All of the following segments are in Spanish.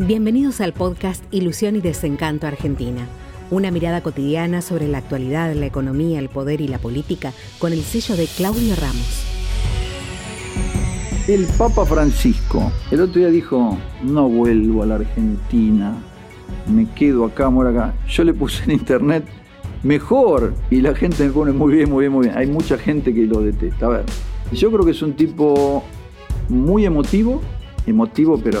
Bienvenidos al podcast Ilusión y Desencanto Argentina. Una mirada cotidiana sobre la actualidad, la economía, el poder y la política con el sello de Claudio Ramos. El Papa Francisco el otro día dijo, no vuelvo a la Argentina, me quedo acá, muero acá. Yo le puse en internet, mejor, y la gente me pone muy bien, muy bien, muy bien. Hay mucha gente que lo detesta. A ver, yo creo que es un tipo muy emotivo, emotivo, pero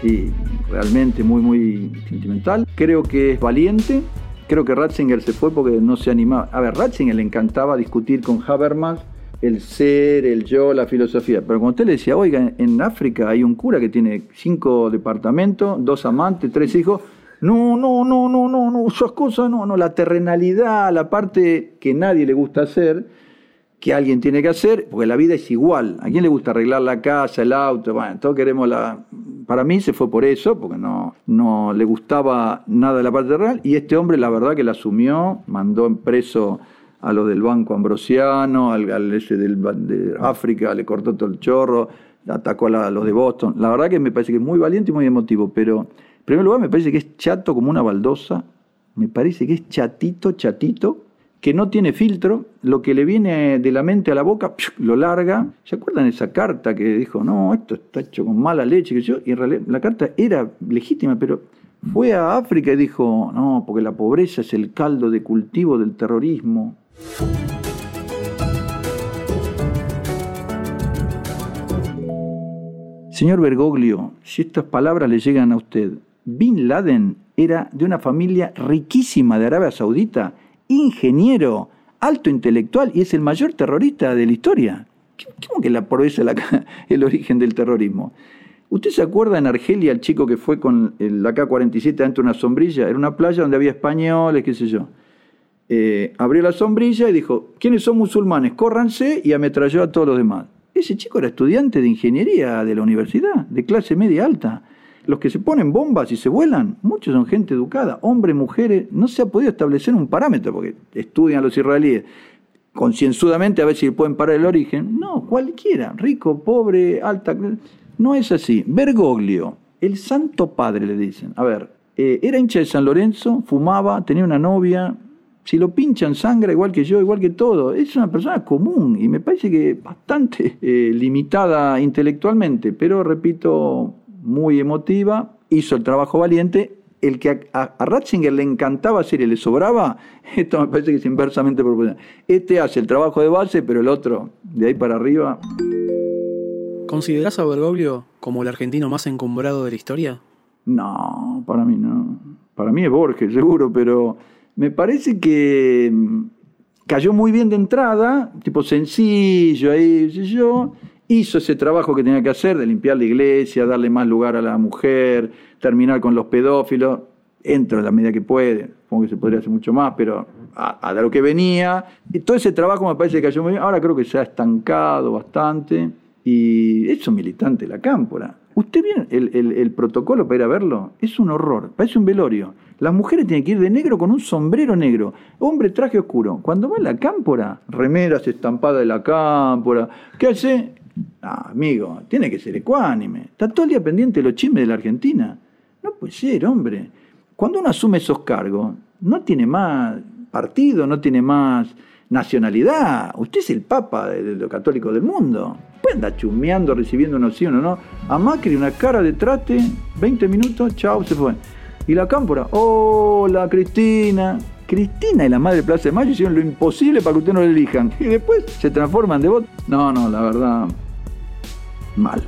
sí, realmente muy, muy sentimental. Creo que es valiente. Creo que Ratzinger se fue porque no se animaba. A ver, Ratzinger le encantaba discutir con Habermas el ser, el yo, la filosofía. Pero cuando usted le decía, oiga, en África hay un cura que tiene cinco departamentos, dos amantes, tres hijos. No, no, no, no, no, no, esas cosas no, no, la terrenalidad, la parte que nadie le gusta hacer que alguien tiene que hacer, porque la vida es igual. ¿A quién le gusta arreglar la casa, el auto? Bueno, todos queremos la... Para mí se fue por eso, porque no, no le gustaba nada de la parte real, y este hombre la verdad que la asumió, mandó en preso a lo del Banco Ambrosiano, al, ese del, de África, le cortó todo el chorro, atacó a, los de Boston. La verdad que me parece que es muy valiente y muy emotivo, pero en primer lugar me parece que es chato como una baldosa, me parece que es chatito, chatito, que no tiene filtro, lo que le viene de la mente a la boca, lo larga. ¿Se acuerdan esa carta que dijo, no, esto está hecho con mala leche? Y en realidad la carta era legítima, pero fue a África y dijo, no, porque la pobreza es el caldo de cultivo del terrorismo. Señor Bergoglio, si estas palabras le llegan a usted, Bin Laden era de una familia riquísima de Arabia Saudita ingeniero, alto intelectual y es el mayor terrorista de la historia. ¿Cómo que la pobreza el origen del terrorismo? ¿Usted se acuerda en Argelia el chico que fue con el AK-47 dentro de una sombrilla? Era una playa donde había españoles, qué sé yo. Eh, abrió la sombrilla y dijo, ¿quiénes son musulmanes? Córranse y ametralló a todos los demás. Ese chico era estudiante de ingeniería de la universidad, de clase media alta. Los que se ponen bombas y se vuelan, muchos son gente educada, hombres, mujeres, no se ha podido establecer un parámetro, porque estudian los israelíes concienzudamente a ver si pueden parar el origen. No, cualquiera, rico, pobre, alta. No es así. Bergoglio, el Santo Padre le dicen. A ver, eh, era hincha de San Lorenzo, fumaba, tenía una novia. Si lo pinchan sangre igual que yo, igual que todo. Es una persona común y me parece que bastante eh, limitada intelectualmente, pero repito, muy emotiva, hizo el trabajo valiente. El que a, Ratzinger le encantaba hacer y le sobraba, esto me parece que es inversamente proporcional. Este hace el trabajo de base, pero el otro, de ahí para arriba. ¿Considerás a Bergoglio como el argentino más encumbrado de la historia? No, para mí no. Para mí es Borges, seguro, pero me parece que mm, cayó muy bien de entrada, tipo sencillo, ahí, yo, hizo ese trabajo que tenía que hacer de limpiar la iglesia, darle más lugar a la mujer, terminar con los pedófilos, entra en la medida que puede, supongo que se podría hacer mucho más, pero a, lo que venía. Y todo ese trabajo me parece que cayó muy bien. Ahora creo que se ha estancado bastante y es un militante la cámpora. ¿Usted viene el, el, protocolo para ir a verlo? Es un horror, parece un velorio. Las mujeres tienen que ir de negro con un sombrero negro. Hombre, traje oscuro. Cuando va a la cámpora, remeras estampadas de la cámpora. ¿Qué hace? Ah, amigo, tiene que ser ecuánime. Está todo el día pendiente de los chismes de la Argentina. No puede ser, hombre. Cuando uno asume esos cargos, no tiene más partido, no tiene más nacionalidad. Usted es el papa de, los católicos del mundo. Puede andar chumeando, recibiendo una opción o no. A Macri una cara de trate, 20 minutos, chao, se fue. Y la cámpora, hola Cristina. Cristina y la madre de Plaza de Mayo hicieron lo imposible para que usted no le elijan. Y después se transforman de voto. No, no, la verdad, mal.